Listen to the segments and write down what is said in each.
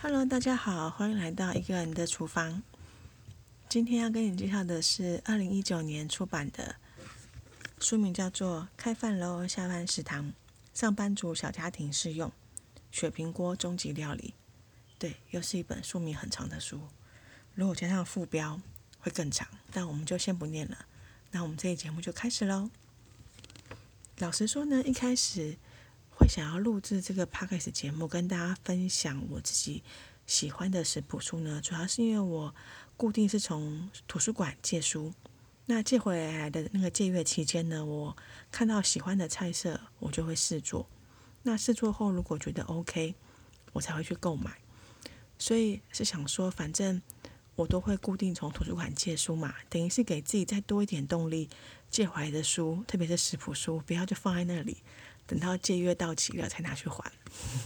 Hello，大家好，欢迎来到一个人的厨房。今天要跟你介绍的是二零一九年出版的书名，叫做《开饭喽下饭食堂：上班族小家庭适用雪平锅终极料理》。对，又是一本书名很长的书，如果加上副标会更长，但我们就先不念了。那我们这期节目就开始喽。老实说呢，一开始。会想要录制这个 podcast 节目，跟大家分享我自己喜欢的食谱书呢，主要是因为我固定是从图书馆借书，那借回来的那个借阅期间呢，我看到喜欢的菜色，我就会试做。那试做后，如果觉得 OK，我才会去购买。所以是想说，反正我都会固定从图书馆借书嘛，等于是给自己再多一点动力，借回来的书，特别是食谱书，不要就放在那里。等到借约到期了才拿去还，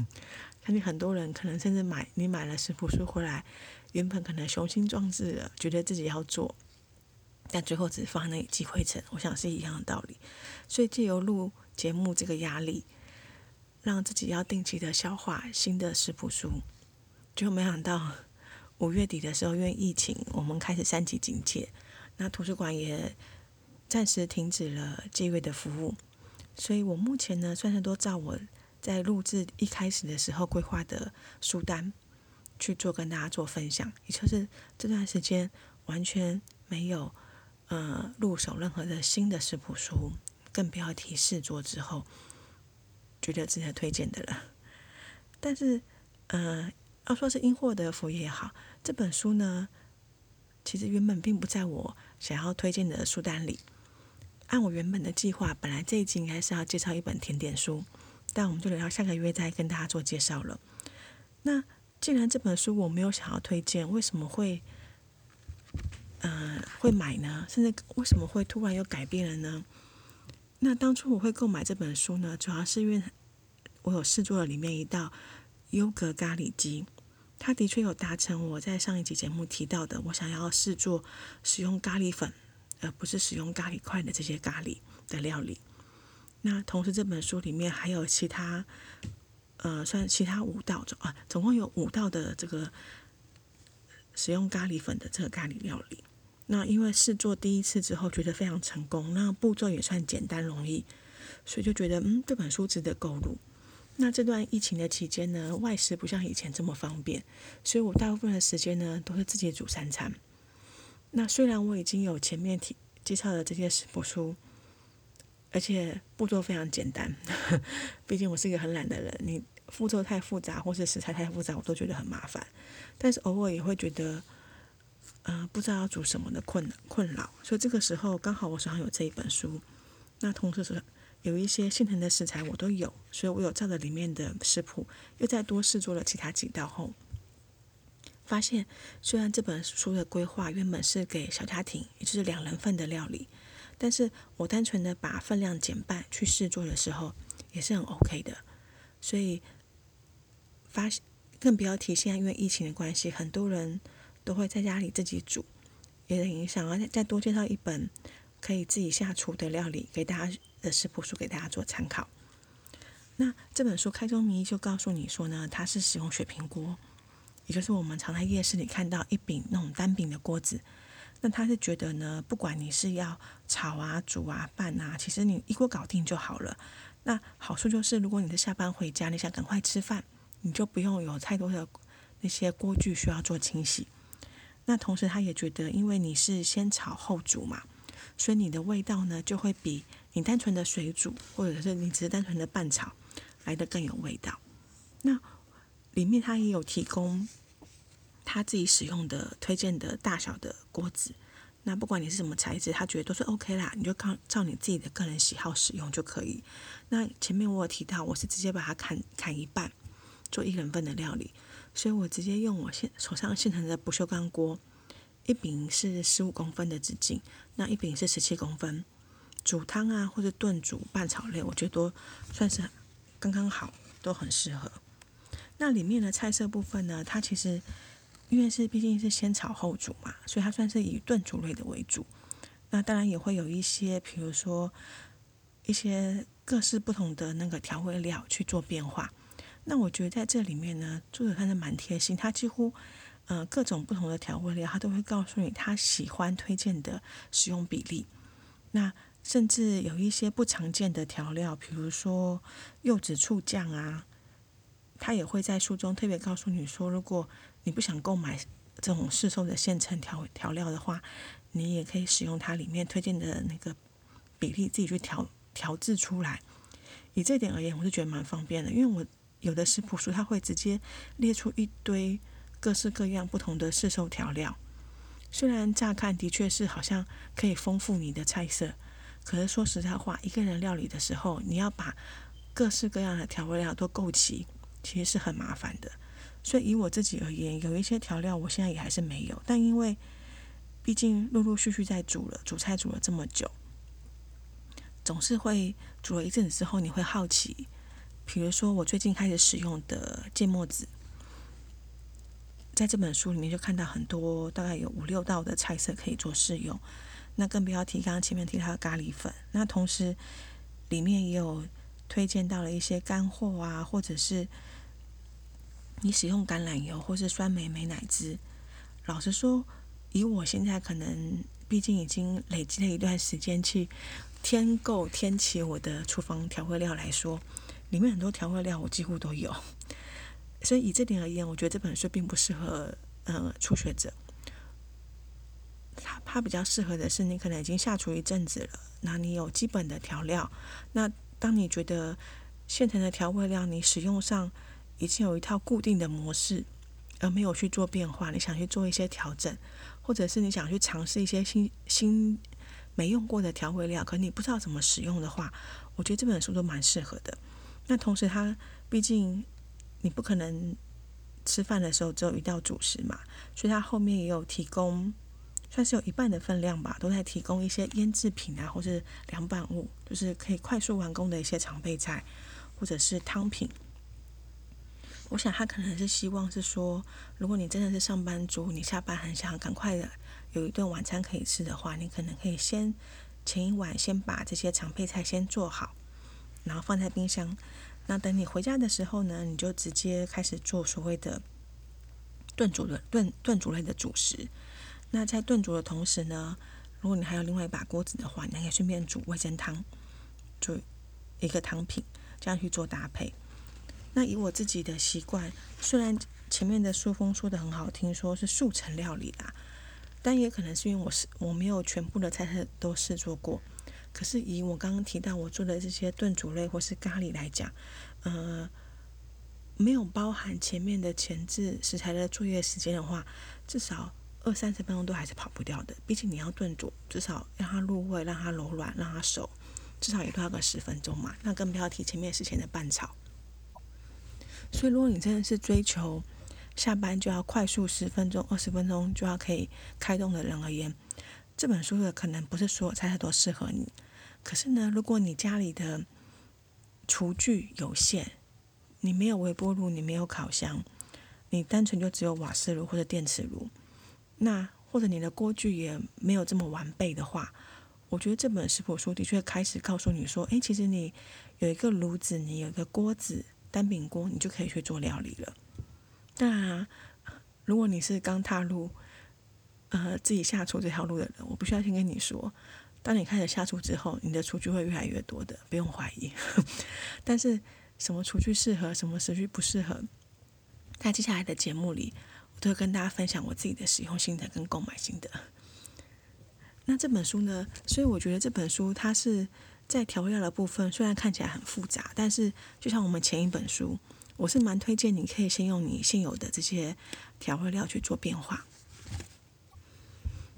相信很多人可能甚至买你买了食谱书回来，原本可能雄心壮志的觉得自己要做，但最后只是放在那里积灰尘。我想是一样的道理，所以借由录节目这个压力，让自己要定期的消化新的食谱书，就没想到五月底的时候，因为疫情，我们开始三级警戒，那图书馆也暂时停止了借阅的服务。所以我目前呢，算是都照我在录制一开始的时候规划的书单去做，跟大家做分享。也就是这段时间完全没有呃入手任何的新的食谱书，更不要提试做之后觉得值得推荐的了。但是呃，要说是因祸得福也好，这本书呢，其实原本并不在我想要推荐的书单里。按我原本的计划，本来这一集应该是要介绍一本甜点书，但我们就留到下个月再跟大家做介绍了。那既然这本书我没有想要推荐，为什么会，呃，会买呢？甚至为什么会突然又改变了呢？那当初我会购买这本书呢，主要是因为我有试做了里面一道优格咖喱鸡，它的确有达成我在上一集节目提到的，我想要试做使用咖喱粉。而不是使用咖喱块的这些咖喱的料理。那同时这本书里面还有其他，呃，算其他五道总啊，总共有五道的这个使用咖喱粉的这个咖喱料理。那因为试做第一次之后觉得非常成功，那步骤也算简单容易，所以就觉得嗯，这本书值得购入。那这段疫情的期间呢，外食不像以前这么方便，所以我大部分的时间呢都是自己煮三餐。那虽然我已经有前面提介绍的这些食谱书，而且步骤非常简单，毕竟我是一个很懒的人，你步骤太复杂或是食材太复杂，我都觉得很麻烦。但是偶尔也会觉得，呃，不知道要煮什么的困困扰。所以这个时候刚好我手上有这一本书，那同时是有一些现成的食材我都有，所以我有照着里面的食谱，又再多试做了其他几道后。发现，虽然这本书的规划原本是给小家庭，也就是两人份的料理，但是我单纯的把分量减半去试做的时候，也是很 OK 的。所以发现，更不要提现在因为疫情的关系，很多人都会在家里自己煮，也等于想要再多介绍一本可以自己下厨的料理给大家的食谱书给大家做参考。那这本书开宗明义就告诉你说呢，它是使用雪平锅。也就是我们常在夜市里看到一柄那种单柄的锅子，那他是觉得呢，不管你是要炒啊、煮啊、拌啊，其实你一锅搞定就好了。那好处就是，如果你是下班回家，你想赶快吃饭，你就不用有太多的那些锅具需要做清洗。那同时，他也觉得，因为你是先炒后煮嘛，所以你的味道呢，就会比你单纯的水煮，或者是你只是单纯的拌炒来的更有味道。那里面他也有提供。他自己使用的推荐的大小的锅子，那不管你是什么材质，他觉得都是 OK 啦，你就靠照你自己的个人喜好使用就可以。那前面我有提到，我是直接把它砍砍一半，做一人份的料理，所以我直接用我现手上现成的不锈钢锅，一柄是十五公分的直径，那一柄是十七公分，煮汤啊或者炖煮拌炒类，我觉得都算是刚刚好，都很适合。那里面的菜色部分呢，它其实。因为是毕竟是先炒后煮嘛，所以它算是以炖煮类的为主。那当然也会有一些，比如说一些各式不同的那个调味料去做变化。那我觉得在这里面呢，作者他是蛮贴心，他几乎呃各种不同的调味料，他都会告诉你他喜欢推荐的使用比例。那甚至有一些不常见的调料，比如说柚子醋酱啊，他也会在书中特别告诉你说，如果你不想购买这种市售的现成调调料的话，你也可以使用它里面推荐的那个比例，自己去调调制出来。以这点而言，我是觉得蛮方便的，因为我有的食谱书它会直接列出一堆各式各样不同的市售调料，虽然乍看的确是好像可以丰富你的菜色，可是说实在话，一个人料理的时候，你要把各式各样的调味料都够齐，其实是很麻烦的。所以以我自己而言，有一些调料我现在也还是没有，但因为毕竟陆陆续续在煮了，煮菜煮了这么久。总是会煮了一阵子之后，你会好奇，比如说我最近开始使用的芥末籽，在这本书里面就看到很多，大概有五六道的菜色可以做试用。那更不要提刚刚前面提到的咖喱粉。那同时里面也有推荐到了一些干货啊，或者是你使用橄榄油或是酸梅美乃滋。老实说，以我现在可能，毕竟已经累积了一段时间去。添购添起我的厨房调味料来说，里面很多调味料我几乎都有，所以以这点而言，我觉得这本书并不适合呃初学者。它它比较适合的是你可能已经下厨一阵子了，那你有基本的调料，那当你觉得现成的调味料你使用上已经有一套固定的模式，而没有去做变化，你想去做一些调整，或者是你想去尝试一些新新。没用过的调味料，可你不知道怎么使用的话，我觉得这本书都蛮适合的。那同时，它毕竟你不可能吃饭的时候只有一道主食嘛，所以它后面也有提供，算是有一半的分量吧，都在提供一些腌制品啊，或是凉拌物，就是可以快速完工的一些常备菜，或者是汤品。我想他可能是希望是说，如果你真的是上班族，你下班很想赶快的。有一顿晚餐可以吃的话，你可能可以先前一晚先把这些常配菜先做好，然后放在冰箱。那等你回家的时候呢，你就直接开始做所谓的炖煮的炖炖煮类的主食。那在炖煮的同时呢，如果你还有另外一把锅子的话，你还可以顺便煮味噌汤，就一个汤品，这样去做搭配。那以我自己的习惯，虽然前面的书风说的很好听，说是速成料理啦。但也可能是因为我是我没有全部的菜色都试做过，可是以我刚刚提到我做的这些炖煮类或是咖喱来讲，呃，没有包含前面的前置食材的作业时间的话，至少二三十分钟都还是跑不掉的。毕竟你要炖煮，至少让它入味、让它柔软、让它熟，至少也都要个十分钟嘛。那更不要提前面事前的拌炒。所以如果你真的是追求，下班就要快速十分钟、二十分钟就要可以开动的人而言，这本书的可能不是所有菜色都适合你。可是呢，如果你家里的厨具有限，你没有微波炉，你没有烤箱，你单纯就只有瓦斯炉或者电磁炉，那或者你的锅具也没有这么完备的话，我觉得这本食谱书的确开始告诉你说：，诶，其实你有一个炉子，你有一个锅子，单饼锅，你就可以去做料理了。当然，如果你是刚踏入呃自己下厨这条路的人，我不需要先跟你说，当你开始下厨之后，你的厨具会越来越多的，不用怀疑。但是什么厨具适合，什么厨具不适合，在接下来的节目里，我都会跟大家分享我自己的使用心得跟购买心得。那这本书呢？所以我觉得这本书它是在调料的部分，虽然看起来很复杂，但是就像我们前一本书。我是蛮推荐你可以先用你现有的这些调味料去做变化。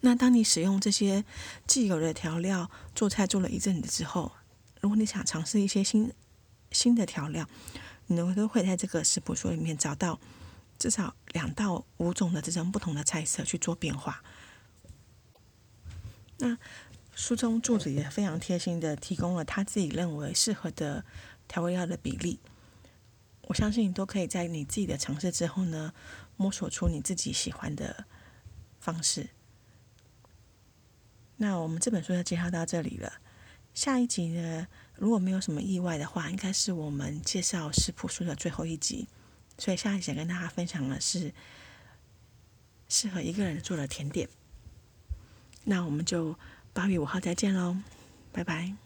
那当你使用这些既有的调料做菜做了一阵子之后，如果你想尝试一些新新的调料，你都会在这个食谱书里面找到至少两到五种的这种不同的菜色去做变化。那书中作者也非常贴心的提供了他自己认为适合的调味料的比例。我相信你都可以在你自己的尝试之后呢，摸索出你自己喜欢的方式。那我们这本书就介绍到这里了。下一集呢，如果没有什么意外的话，应该是我们介绍食谱书的最后一集。所以下一集跟大家分享的是适合一个人做的甜点。那我们就八月五号再见喽，拜拜。